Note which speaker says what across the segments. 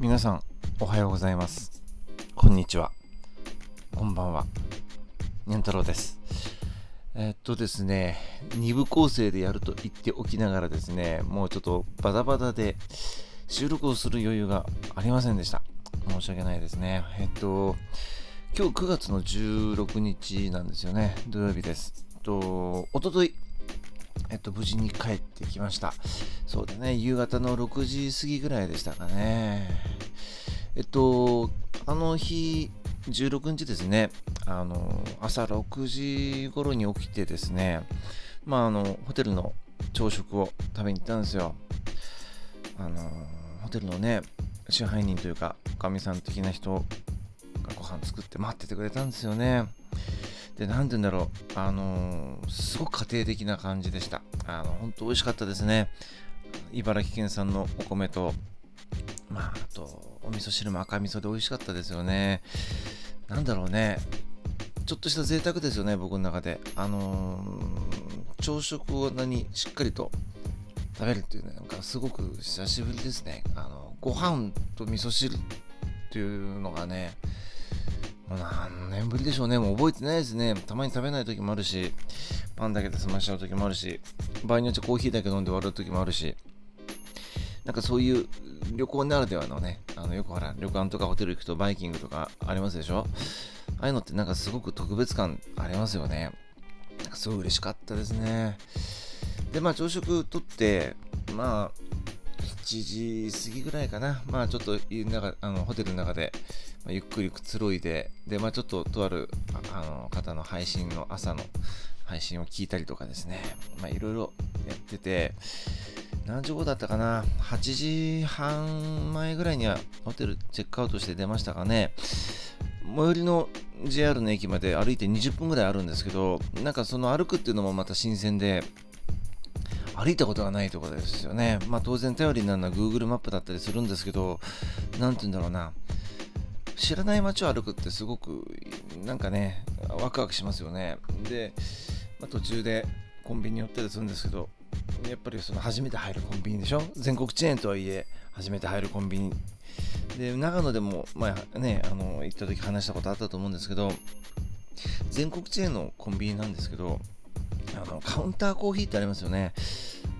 Speaker 1: 皆さんおはようございます。こんにちは。こんばんは。にゃん太郎です。え、っとですね2部構成でやると言っておきながらですねもうちょっとバタバタで収録をする余裕がありませんでした。申し訳ないですね。えっと今日9月の16日なんですよね。土曜日です。とおとといえっと、無事に帰ってきました。そうだね、夕方の6時過ぎぐらいでしたかね。えっと、あの日、16日ですね、あの、朝6時頃に起きてですね、まあ、あの、ホテルの朝食を食べに行ったんですよ。あの、ホテルのね、支配人というか、おかみさん的な人がご飯作って待っててくれたんですよね。で、なんて言うんだろう、あのー、すごく家庭的な感じでした。あの、本当美味しかったですね。茨城県産のお米と、まあ、あと、お味噌汁も赤味噌で美味しかったですよね。なんだろうね、ちょっとした贅沢ですよね、僕の中で。あのー、朝食を何しっかりと食べるっていうね、なんかすごく久しぶりですね。あの、ご飯と味噌汁っていうのがね、何年ぶりでしょうね。もう覚えてないですね。たまに食べない時もあるし、パンだけで済ましちゃう時もあるし、場合によってコーヒーだけ飲んで終わる時もあるし、なんかそういう旅行ならではのね、あのよくほら、旅館とかホテル行くとバイキングとかありますでしょ？ああいうのってなんかすごく特別感ありますよね。なんかすごい嬉しかったですね。で、まあ朝食とって、まあ、7時過ぎぐらいかな。まあちょっとなんかあのホテルの中で、まあ、ゆっくりくつろいで、で、まあちょっととあるあの方の配信の朝の配信を聞いたりとかですね。まあいろいろやってて、何時頃だったかな ?8 時半前ぐらいにはホテルチェックアウトして出ましたかね？最寄りの JR の駅まで歩いて20分ぐらいあるんですけど、なんかその歩くっていうのもまた新鮮で、歩いたことがないところですよね。まあ当然頼りになるのは Google マップだったりするんですけど、なんて言うんだろうな。知らない街を歩くってすごくなんかね、ワクワクしますよね。で、まあ、途中でコンビニ寄ったりするんですけど、やっぱりその初めて入るコンビニでしょ？全国チェーンとはいえ、初めて入るコンビニ。で、長野でも、まあね、あの、行った時話したことあったと思うんですけど、全国チェーンのコンビニなんですけど、あのカウンターコーヒーってありますよね。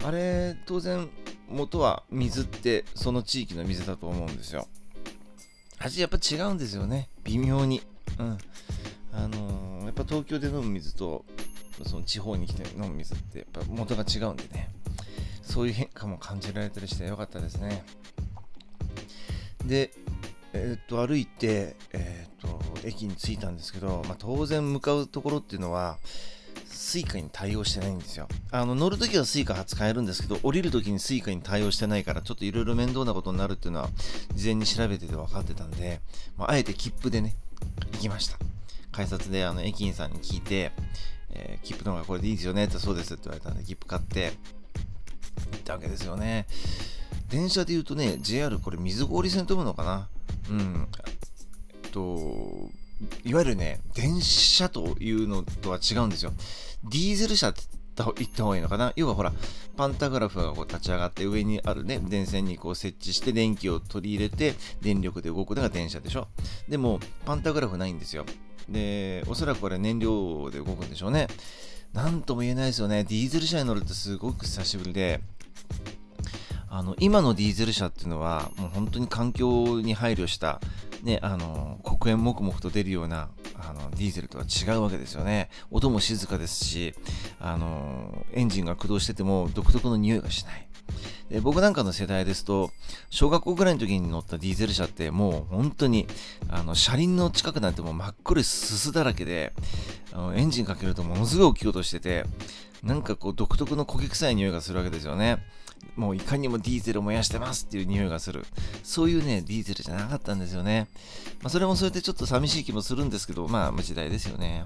Speaker 1: あれ、当然、元は水ってその地域の水だと思うんですよ。味やっぱ違うんですよね。微妙に。うん。あのー、やっぱ東京で飲む水と、その地方に来て飲む水ってやっぱ元が違うんでね。そういう変化も感じられたりしてよかったですね。で、えー、っと、歩いて、えー、っと、駅に着いたんですけど、まあ、当然向かうところっていうのは、Suica に対応してないんですよ。あの、乗るときは Suica 使えるんですけど、降りるときに Suica に対応してないから、ちょっといろいろ面倒なことになるっていうのは、事前に調べてて分かってたんで、まあ、あえて切符でね、行きました。改札で、あの、駅員さんに聞いて、えー、切符の方がこれでいいですよねって、そうですって言われたんで、切符買って、行ったわけですよね。電車で言うとね、JR これ水郡線飛ぶのかな？うん。えっと、いわゆるね、電車というのとは違うんですよ。ディーゼル車って言った方がいいのかな？要はほら、パンタグラフがこう立ち上がって上にあるね、電線にこう設置して電気を取り入れて電力で動くのが電車でしょ？でも、パンタグラフないんですよ。で、おそらくこれ燃料で動くんでしょうね。なんとも言えないですよね。ディーゼル車に乗るってすごく久しぶりで、あの今のディーゼル車っていうのはもう本当に環境に配慮した、ね、あの黒煙もくもくと出るようなあのディーゼルとは違うわけですよね。音も静かですしあのエンジンが駆動してても独特の匂いがしない。で僕なんかの世代ですと小学校ぐらいの時に乗ったディーゼル車ってもう本当にあの車輪の近くなんてもう真っ黒いすすだらけであのエンジンかけるとものすごい大きい音しててなんかこう独特の焦げ臭い匂いがするわけですよね。もういかにもディーゼルを燃やしてますっていう匂いがする。そういうね、ディーゼルじゃなかったんですよね。まあ、それもそれでちょっと寂しい気もするんですけど、まあ、無時代ですよね。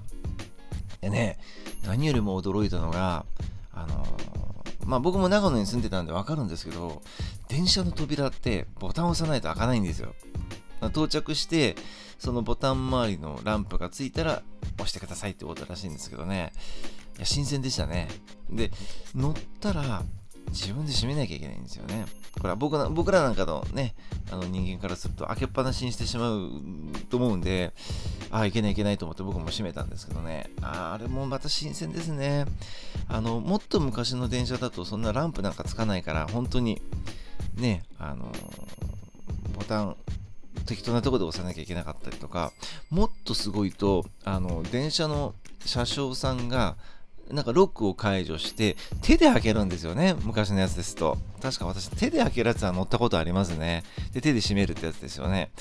Speaker 1: でね、何よりも驚いたのが、あのー、まあ僕も長野に住んでたんでわかるんですけど、電車の扉ってボタンを押さないと開かないんですよ。到着して、そのボタン周りのランプがついたら押してくださいってことらしいんですけどね。いや、新鮮でしたね。で、乗ったら、自分で閉めなきゃいけないんですよね。これは僕ら僕らなんかのね、あの人間からすると開けっぱなしにしてしまうと思うんで、ああ、いけないいけないと思って僕も閉めたんですけどね、ああれもまた新鮮ですね。あの、もっと昔の電車だとそんなランプなんかつかないから、本当にね、あの、ボタン、適当なとこで押さなきゃいけなかったりとか、もっとすごいと、あの、電車の車掌さんが、なんかロックを解除して手で開けるんですよね。昔のやつですと。確か私手で開けるやつは乗ったことありますね。で、手で閉めるってやつですよね。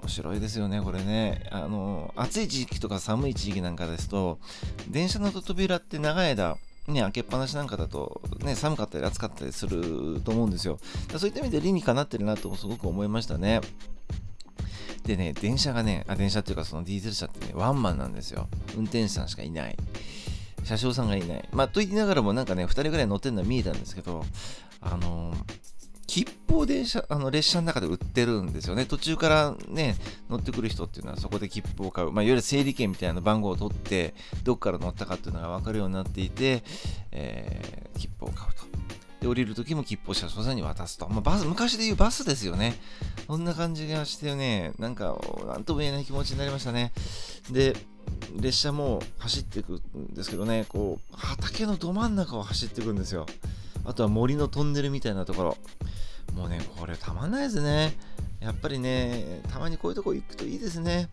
Speaker 1: 面白いですよね、これね。あの、暑い時期とか寒い地域なんかですと、電車の扉って長い間、ね、開けっぱなしなんかだと、ね、寒かったり暑かったりすると思うんですよ。そういった意味で理にかなってるなとすごく思いましたね。でね、電車がね、あ電車っていうかそのディーゼル車ってね、ワンマンなんですよ。運転手さんしかいない。車掌さんがいない。まあ、と言いながらもなんかね、2人ぐらい乗ってるのは見えたんですけど、あのー、切符を電車、あの列車の中で売ってるんですよね。途中からね、乗ってくる人っていうのはそこで切符を買う。まあ、いわゆる整理券みたいな番号を取って、どっから乗ったかっていうのが分かるようになっていて、えー、切符を買うと。で、降りるときも切符を車掌さんに渡すと。まあ、バス、昔で言うバスですよね。そんな感じがしてね、なんか、なんとも言えない気持ちになりましたね。で、列車も走っていくんですけどね、こう、畑のど真ん中を走っていくんですよ。あとは森のトンネルみたいなところ。もうね、これたまんないですね。やっぱりね、たまにこういうとこ行くといいですね。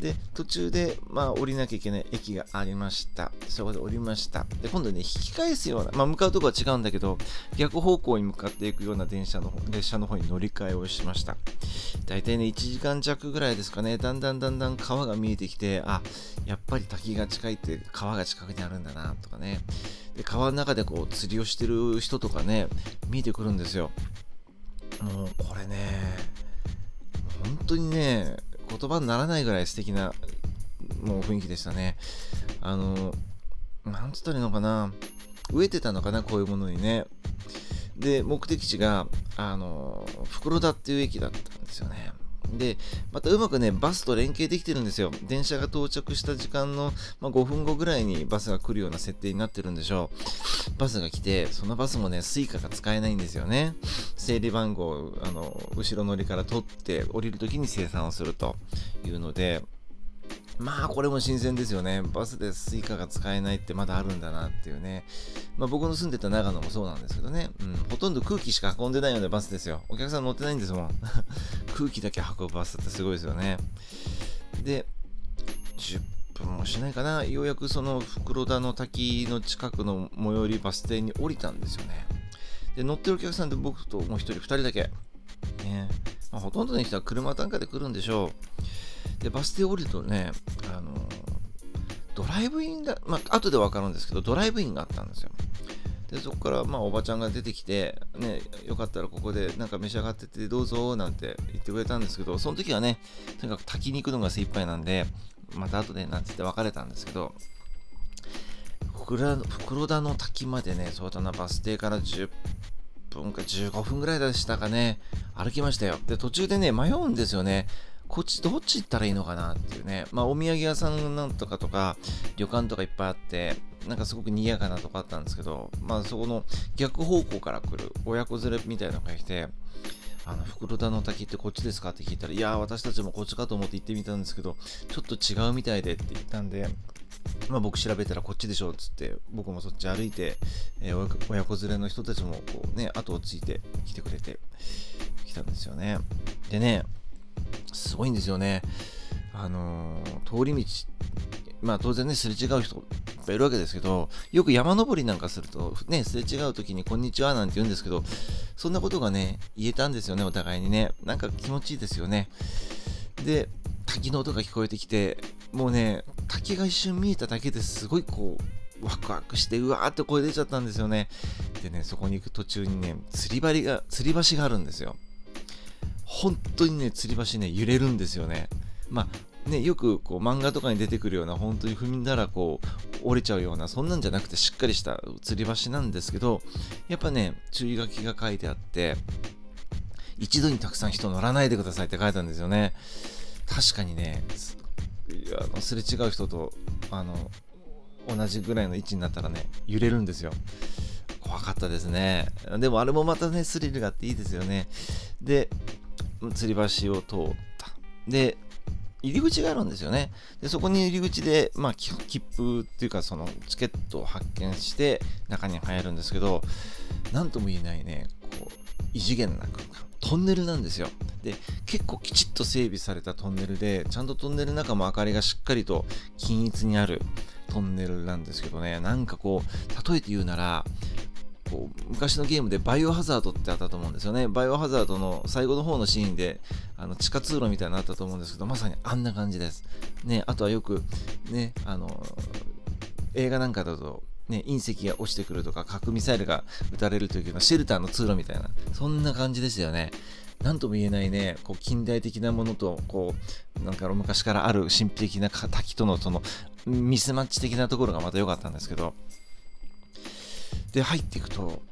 Speaker 1: で、途中で、まあ、降りなきゃいけない駅がありました。そこで降りました。で、今度ね、引き返すような、まあ、向かうとこは違うんだけど、逆方向に向かっていくような電車の、列車の方に乗り換えをしました。大体ね、1時間弱ぐらいですかね、だんだんだんだん川が見えてきて、あ、やっぱり滝が近いって川が近くにあるんだな、とかね。で、川の中でこう、釣りをしてる人とかね、見えてくるんですよ。もう、これね、本当にね、言葉にならないぐらい素敵なもう雰囲気でしたね。あの、なんつったらいいのかな。飢えてたのかな、こういうものにね。で、目的地が、あの、袋田っていう駅だったんですよね。で、またうまくね、バスと連携できてるんですよ。電車が到着した時間の、まあ、5分後ぐらいにバスが来るような設定になってるんでしょう。バスが来て、そのバスもね、 Suica が使えないんですよね。整理番号、あの、後ろ乗りから取って、降りるときに精算をするというので、まあこれも新鮮ですよね。バスで Suica が使えないってまだあるんだなっていうね。まあ僕の住んでた長野もそうなんですけどね。うん、ほとんど空気しか運んでないようなバスですよ。お客さん乗ってないんですもん。空気だけ運ぶバスってすごいですよね。で、10分もしないかな。ようやくその袋田の滝の近くの最寄りバス停に降りたんですよね。で、乗ってるお客さんで僕ともう1人、2人だけ。ね。まあ、ほとんどの人は車単価で来るんでしょう。で、バス停降りるとね、あのドライブインだ、まあ、後でわかるんですけど、ドライブインがあったんですよ。で、そこから、まあ、おばちゃんが出てきて、ね、よかったらここでなんか召し上がっててどうぞ、なんて言ってくれたんですけど、その時はね、とにかく炊きに行くのが精一杯なんで、また後でなんて言って別れたんですけど、袋田の滝までね、そうだな、バス停から10分か15分ぐらいでしたかね、歩きましたよ。で、途中でね、迷うんですよね。こっちどっち行ったらいいのかなっていうね。まあお土産屋さんなんとかとか旅館とかいっぱいあって、なんかすごく賑やかなとこあったんですけど、まあそこの逆方向から来る親子連れみたいなのが来て、あの、袋田の滝ってこっちですか？って聞いたら、いや私たちもこっちかと思って行ってみたんですけど、ちょっと違うみたいでって言ったんで、まあ僕調べたらこっちでしょっつって、僕もそっち歩いて、えー、親子連れの人たちもこうね、後をついて来てくれて、来たんですよね。でね、すごいんですよね。あのー、通り道、まあ当然ね、すれ違う人いっぱいいるわけですけど、よく山登りなんかすると、ね、すれ違う時にこんにちはなんて言うんですけど、そんなことがね、言えたんですよね、お互いにね。なんか気持ちいいですよね。で、滝の音が聞こえてきて、もうね、滝が一瞬見えただけですごいこう、ワクワクして、うわーって声出ちゃったんですよね。でね、そこに行く途中にね、釣り針が、釣り橋があるんですよ。本当にね、吊り橋ね、揺れるんですよね。まあ、ね、よくこう漫画とかに出てくるような、本当に踏みんだらこう、折れちゃうような、そんなんじゃなくてしっかりした吊り橋なんですけど、やっぱね、注意書きが書いてあって、一度にたくさん人乗らないでくださいって書いたんですよね。確かにね、あのすれ違う人と、あの、同じぐらいの位置になったらね、揺れるんですよ。怖かったですね。でもあれもまたね、スリルがあっていいですよね。で、吊り橋を通った。で、入り口があるんですよね。で、そこに入り口で、まあ、切符っていうか、そのチケットを発見して中に入るんですけど、なんとも言えないね、こう、異次元な空間。トンネルなんですよ。で、結構きちっと整備されたトンネルで、ちゃんとトンネルの中も明かりがしっかりと均一にあるトンネルなんですけどね、なんかこう、例えて言うなら、こう昔のゲームでバイオハザードってあったと思うんですよね。バイオハザードの最後の方のシーンであの地下通路みたいになったと思うんですけど、まさにあんな感じです。ね、あとはよくね、あの、映画なんかだと、ね、隕石が落ちてくるとか、核ミサイルが撃たれる時のシェルターの通路みたいな、そんな感じですよね。なんとも言えないね、こう近代的なものと、こう、なんか昔からある神秘的な滝とのそのミスマッチ的なところがまた良かったんですけど、で、入っていくと、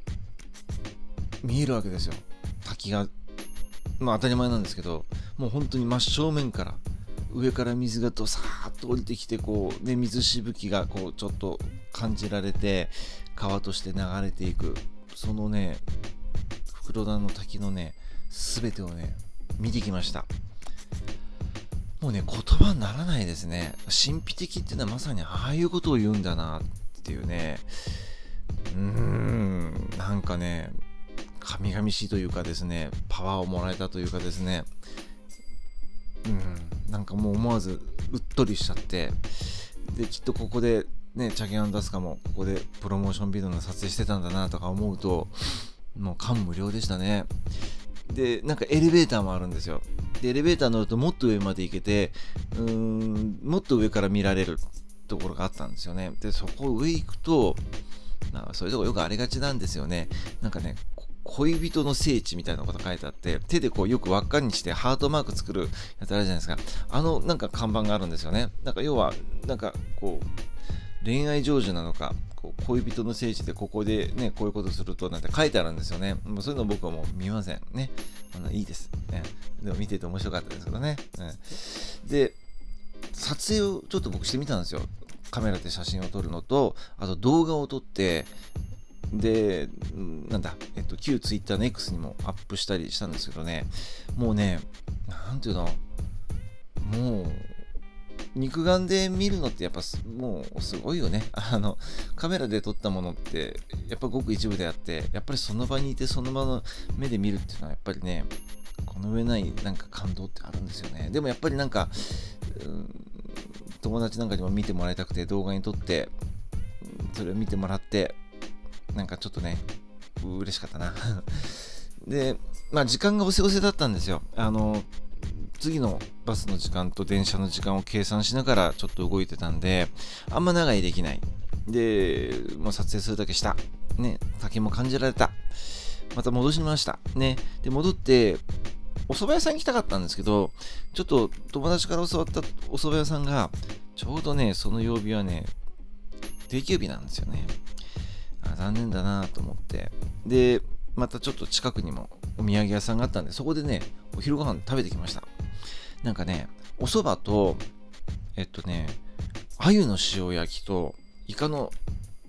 Speaker 1: 見えるわけですよ。滝が。まあ当たり前なんですけど、もう本当に真正面から、上から水がとさーっと降りてきて、こう、ね、水しぶきがこう、ちょっと感じられて、川として流れていく。そのね、袋田の滝のね、すべてをね、見てきました。もうね、言葉にならないですね。神秘的っていうのはまさにああいうことを言うんだなっていうね。うん、なんかね、神々しいというかですね、パワーをもらえたというかですね、うん、なんかもう思わずうっとりしちゃって、で、きっとここで、ね、チャゲアンダスカもここでプロモーションビデオの撮影してたんだなとか思うと、もう感無量でしたね。で、なんかエレベーターもあるんですよ。で、エレベーター乗るともっと上まで行けて、うーん、もっと上から見られるところがあったんですよね。で、そこ上行くと、なんかそういうとこよくありがちなんですよね。なんかね、恋人の聖地みたいなこと書いてあって、手でこうよく輪っかにしてハートマーク作るやつあるじゃないですか。あのなんか看板があるんですよね。なんか要は、なんかこう、恋愛成就なのか、こう恋人の聖地でここでね、こういうことするとなんて書いてあるんですよね。もうそういうの僕はもう見ません。ね。あのいいです、ね。でも見てて面白かったですけどね。うん、で、撮影をちょっと僕してみたんですよ。カメラで写真を撮るのと、あと動画を撮って、で、なんだ、えっと、旧 Twitter の X にもアップしたりしたんですけどね、もうね、なんていうの、もう、肉眼で見るのってやっぱもうすごいよね。あの、カメラで撮ったものってやっぱごく一部であって、やっぱりその場にいてその場の目で見るっていうのはやっぱりね、この上ないなんか感動ってあるんですよね。でもやっぱりなんか、うん友達なんかにも見てもらいたくて動画に撮ってそれを見てもらってなんかちょっとね嬉しかったな。でまあ時間がおせおせだったんですよ。あの次のバスの時間と電車の時間を計算しながらちょっと動いてたんであんま長居できない。でもう撮影するだけした。ね竹も感じられた。また戻しました。ね。で戻ってお蕎麦屋さん行きたかったんですけど、ちょっと友達から教わったお蕎麦屋さんが、ちょうどね、その曜日はね、定休日なんですよね。あ残念だなと思って。で、またちょっと近くにもお土産屋さんがあったんで、そこでね、お昼ご飯食べてきました。なんかね、お蕎麦と、えっとね、鮎の塩焼きと、イカの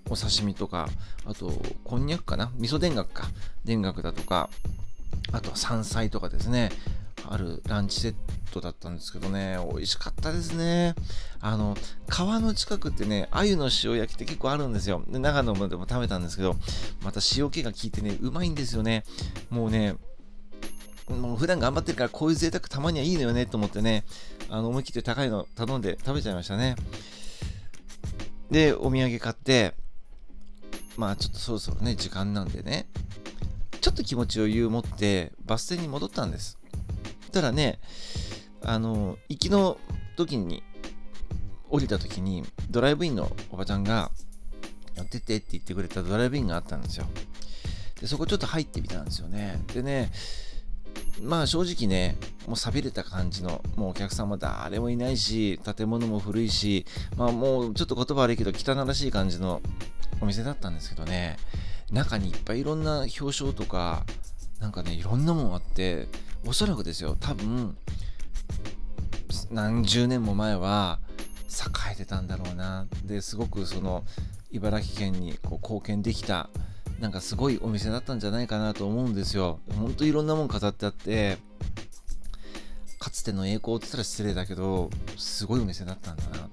Speaker 1: お刺身とか、あと、こんにゃくかな？味噌田楽か。田楽だとか、あと山菜とかですね、あるランチセットだったんですけどね、美味しかったですね。あの、川の近くってね、鮎の塩焼きって結構あるんですよ。で長野でも食べたんですけど、また塩気が効いてね、うまいんですよね。もうね、もう普段頑張ってるからこういう贅沢たまにはいいのよねと思ってね、あの思い切って高いの頼んで食べちゃいましたね。で、お土産買って、まあちょっとそろそろね、時間なんでね、ちょっと気持ちを言う持ってバス停に戻ったんです。たらね、あの、行きの時に、降りた時に、ドライブインのおばちゃんが、やってってって言ってくれたドライブインがあったんですよ。で、そこちょっと入ってみたんですよね。でね、まあ正直ね、もう寂れた感じの、もうお客さんも誰もいないし、建物も古いし、まあもうちょっと言葉悪いけど汚らしい感じのお店だったんですけどね、中にいっぱいいろんな表彰とか、なんかね、いろんなもんあって、おそらくですよ、多分、何十年も前は栄えてたんだろうな。で、すごくその、茨城県にこう貢献できたなんかすごいお店だったんじゃないかなと思うんですよ。ほんといろんなもん飾ってあって、かつての栄光って言ったら失礼だけど、すごいお店だったんだなっ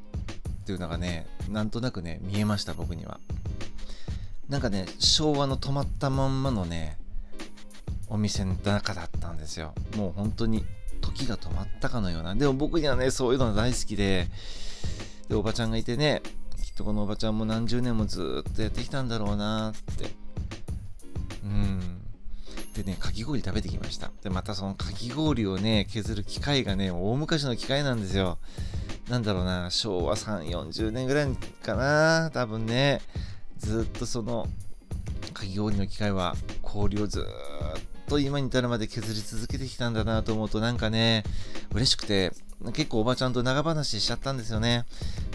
Speaker 1: ていうのがね、なんとなくね、見えました、僕には。なんかね、昭和の止まったまんまのね、お店の中だったんですよ。もう本当に時が止まったかのような。でも僕にはね、そういうの大好きで、で、おばちゃんがいてね、きっとこのおばちゃんも何十年もずっとやってきたんだろうなってうん。でね、かき氷食べてきました。で、またそのかき氷をね、削る機械がね、大昔の機械なんですよ。なんだろうな、昭和3、40年ぐらいかな、多分ね。ずっとその、かき氷の機械は氷をずっと今に至るまで削り続けてきたんだなと思うとなんかね、嬉しくて、結構おばちゃんと長話しちゃったんですよね。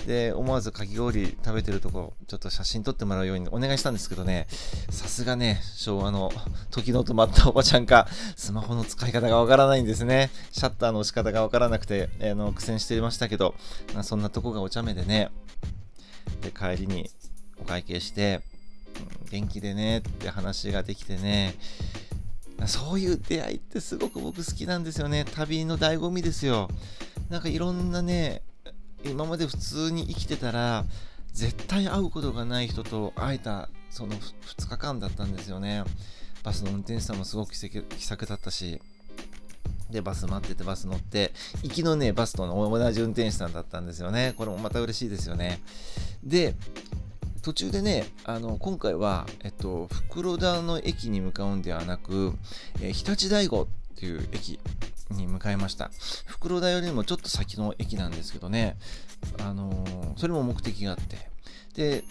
Speaker 1: で、思わずかき氷食べてるとこ、ちょっと写真撮ってもらうようにお願いしたんですけどね、さすがね、昭和の時の止まったおばちゃんか、スマホの使い方がわからないんですね。シャッターの押し方がわからなくて、あの苦戦していましたけど、そんなとこがお茶目でね、で、帰りにお会計して、元気でねって話ができてね、そういう出会いってすごく僕好きなんですよね。旅の醍醐味ですよ。なんかいろんなね、今まで普通に生きてたら、絶対会うことがない人と会えた、その2日間だったんですよね。バスの運転手さんもすごく気さくだったし、で、バス待っててバス乗って、行きのね、バスと同じ運転手さんだったんですよね。これもまた嬉しいですよね。で、途中でね、あの、今回は、えっと、袋田の駅に向かうんではなく、えー、日立大吾っていう駅に向かいました。袋田よりもちょっと先の駅なんですけどね、あのー、それも目的があって、で、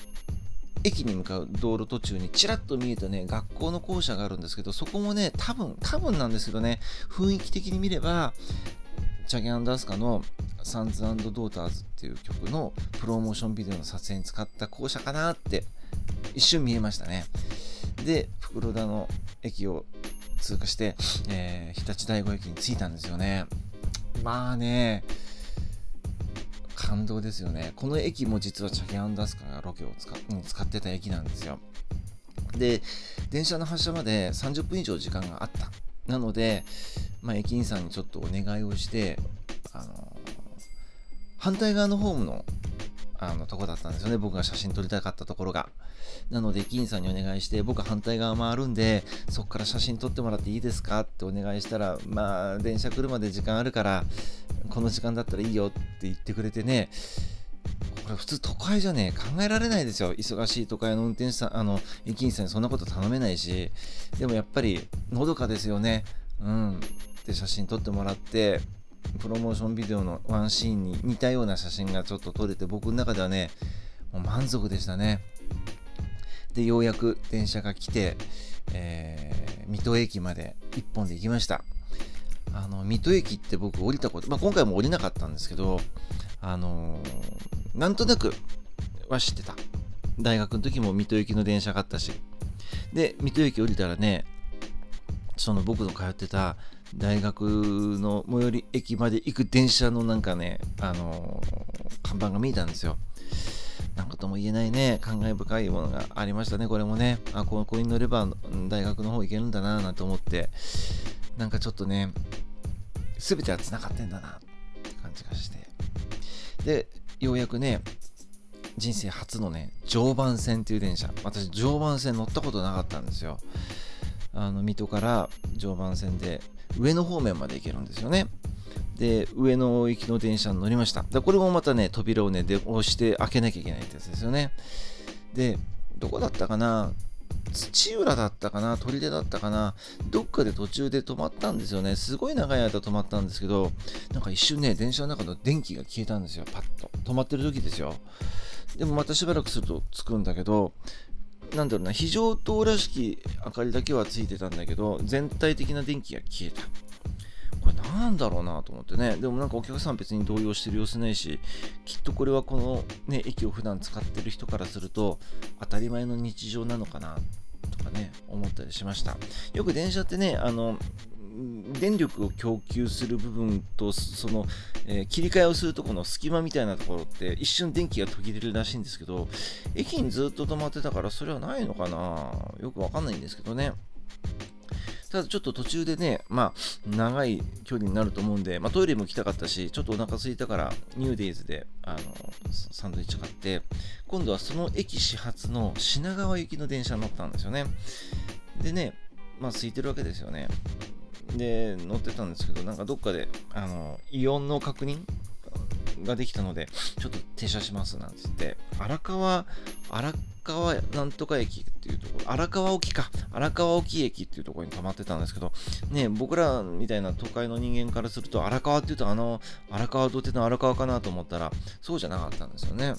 Speaker 1: 駅に向かう道路途中にちらっと見えたね、学校の校舎があるんですけど、そこもね、多分、多分なんですけどね、雰囲気的に見れば、チャゲアンダースカのサンズドーターズっていう曲のプロモーションビデオの撮影に使った校舎かなって一瞬見えましたね。で、袋田の駅を通過して、えー、日立大吾駅に着いたんですよね。まあね、感動ですよね。この駅も実はチャゲアンダースカがロケを使使ってた駅なんですよ。で、電車の発車まで30分以上時間があった。なので、まあ、駅員さんにちょっとお願いをして、あの反対側のホームのあのとこだったんですよね。僕が写真撮りたかったところが。なので、駅員さんにお願いして、僕反対側回るんで、そこから写真撮ってもらっていいですか？ってお願いしたら、まあ、電車来るまで時間あるから、この時間だったらいいよって言ってくれてね、これ普通都会じゃね、考えられないですよ。忙しい都会の運転手さん、あの、駅員さんにそんなこと頼めないし、でもやっぱり、のどかですよね。うん。で、写真撮ってもらって、プロモーションビデオのワンシーンに似たような写真がちょっと撮れて僕の中ではねもう満足でしたね。でようやく電車が来て、えー、水戸駅まで1本で行きました。あの水戸駅って僕降りたこと、まあ、今回も降りなかったんですけどあのー、なんとなくは知ってた。大学の時も水戸駅の電車があったし。で水戸駅降りたらねその僕の通ってた大学の最寄り駅まで行く電車のなんかね、あのー、看板が見えたんですよ。なんかとも言えないね、感慨深いものがありましたね、これもね。あ、このコに乗れば大学の方行けるんだな、なんて思って、なんかちょっとね、全ては繋がってんだな、って感じがして。で、ようやくね、人生初のね、常磐線っていう電車。私、常磐線乗ったことなかったんですよ。あの、水戸から常磐線で上野方面まで行けるんですよね。で、上野行きの電車に乗りました。でこれもまたね、扉をね、で押して開けなきゃいけないってやつですよね。で、どこだったかな？土浦だったかな？砦だったかな？どっかで途中で止まったんですよね。すごい長い間止まったんですけど、なんか一瞬ね、電車の中の電気が消えたんですよ。パッと。止まってる時ですよ。でもまたしばらくすると着くんだけど、なんだろうな、非常灯らしき明かりだけはついてたんだけど、全体的な電気が消えた。これなんだろうなと思ってね。でもなんかお客さん別に動揺してる様子ないし、きっとこれはこのね、駅を普段使ってる人からすると当たり前の日常なのかなとかね、思ったりしました。よく電車ってね、あの、電力を供給する部分とその、えー、切り替えをするとこの隙間みたいなところって一瞬電気が途切れるらしいんですけど駅にずっと止まってたからそれはないのかな？よくわかんないんですけどねただちょっと途中でね、まあ、長い距離になると思うんで、まあ、トイレも来たかったし、ちょっとお腹空いたから、ニューデイズで、あの、サンドイッチ買って、今度はその駅始発の品川行きの電車に乗ったんですよね。でね、まあ、空いてるわけですよね。で、乗ってたんですけど、なんかどっかで、あの、イオンの確認ができたので、ちょっと停車しますなんつって、荒川、荒川なんとか駅っていうところ、荒川沖か、荒川沖駅っていうところに泊まってたんですけど、ね、僕らみたいな都会の人間からすると、荒川っていうと、あの、荒川土手の荒川かなと思ったら、そうじゃなかったんですよね。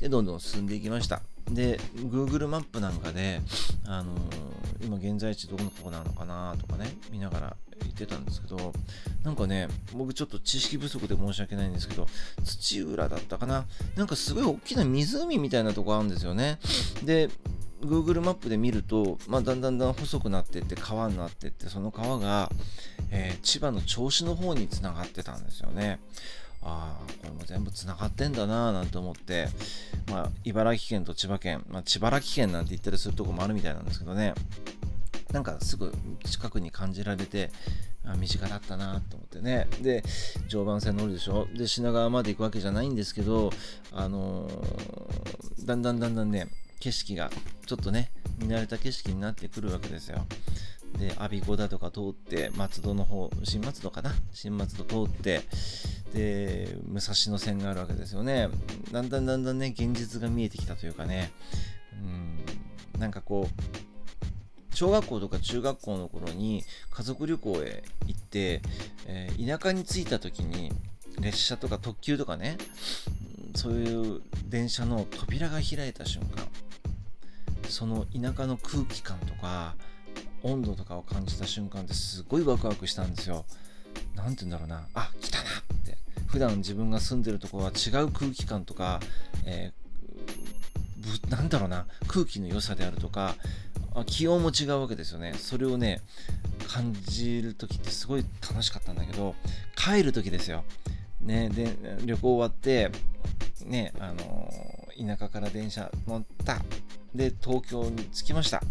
Speaker 1: で、どんどん進んでいきました。で、Google マップなんかで、あのー、今現在地どこのこなのかなとかね、見ながら言ってたんですけど、なんかね、僕ちょっと知識不足で申し訳ないんですけど、土浦だったかななんかすごい大きな湖みたいなとこあるんですよね。で、Google マップで見ると、まあ、だんだんだん細くなってって川になってってその川が、えー、千葉の銚子の方につながってたんですよね。ああ、これも全部つながってんだなぁなんて思って、まあ、茨城県と千葉県、まあ、千葉県なんて言ったりするとこもあるみたいなんですけどね、なんかすぐ近くに感じられて、あ身近だったなと思ってね。で、常磐線乗るでしょ？で、品川まで行くわけじゃないんですけど、あのー、だんだんだんだんね、景色がちょっとね、見慣れた景色になってくるわけですよ。で、我孫子だとか通って、松戸の方、新松戸かな？新松戸通って、で、武蔵野線があるわけですよね。だんだんだんだんね、現実が見えてきたというかね、うん、なんかこう、小学校とか中学校の頃に家族旅行へ行って、えー、田舎に着いた時に列車とか特急とかね、そういう電車の扉が開いた瞬間、その田舎の空気感とか、温度とかを感じた瞬間ってすごいワクワクしたんですよ。何て言うんだろうな。あ、来たなって。普段自分が住んでるとこは違う空気感とか、えー、なんだろうな、空気の良さであるとか、気温も違うわけですよね。それをね、感じる時ってすごい楽しかったんだけど、帰る時ですよ。ね、で、旅行終わって、ね、あのー、田舎から電車乗った。で、東京に着きました。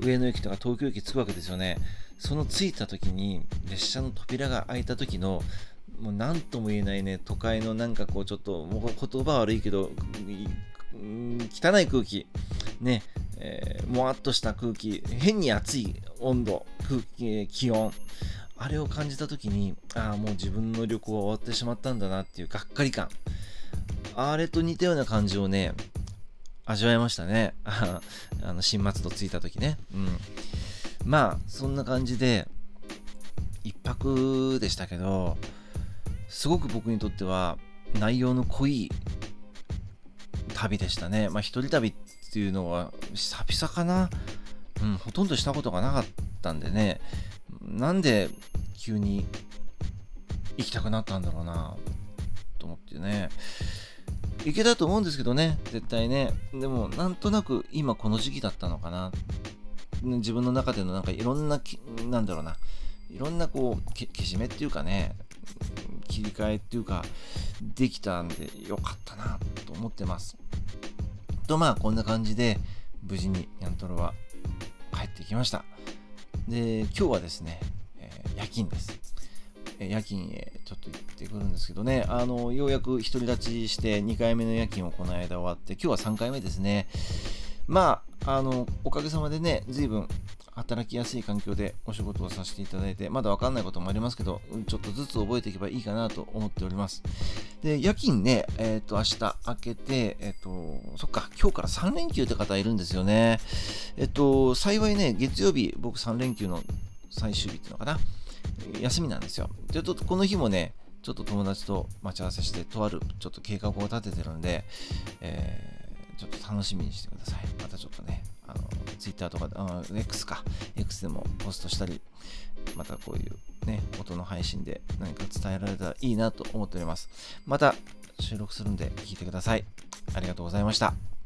Speaker 1: 上野駅とか東京駅着くわけですよね。その着いた時に、列車の扉が開いた時の、もう何とも言えないね、都会のなんかこうちょっと、もう言葉悪いけど、汚い空気、ね、えー、もわっとした空気、変に暑い温度、空気、気温、あれを感じた時に、ああ、もう自分の旅行は終わってしまったんだなっていうがっかり感。あれと似たような感じをね、味わいましたね。あの、新松戸着いた時ね。うん。まあ、そんな感じで、一泊でしたけど、すごく僕にとっては内容の濃い旅でしたね。まあ、一人旅っていうのは久々かな？うん、ほとんどしたことがなかったんでね、なんで急に行きたくなったんだろうな、と思ってね。いけたと思うんですけどね、絶対ね。でも、なんとなく今この時期だったのかな。自分の中でのなんかいろんな、なんだろうな、いろんなこう、けけしめっていうかね、切り替えっていうか、できたんでよかったなと思ってます。と、まあ、こんな感じで、無事にニャントロは帰ってきました。で、今日はですね、えー、夜勤です。夜勤へちょっと行ってくるんですけどね、あの、ようやく独り立ちして2回目の夜勤をこの間終わって、今日は3回目ですね。まあ、あの、おかげさまでね、随分働きやすい環境でお仕事をさせていただいて、まだわかんないこともありますけど、ちょっとずつ覚えていけばいいかなと思っております。で、夜勤ね、えっ、ー、と、明日明けて、えっ、ー、と、そっか、今日から3連休って方いるんですよね。えっ、と、幸いね、月曜日、僕3連休の最終日っていうのかな。休みなんですよ。で、ちょっとこの日もね、ちょっと友達と待ち合わせして、とあるちょっと計画を立ててるんで、えー、ちょっと楽しみにしてください。またちょっとね、あの、Twitter とか、あ X か、X でもポストしたり、またこういうね、音の配信で何か伝えられたらいいなと思っております。また収録するんで聞いてください。ありがとうございました。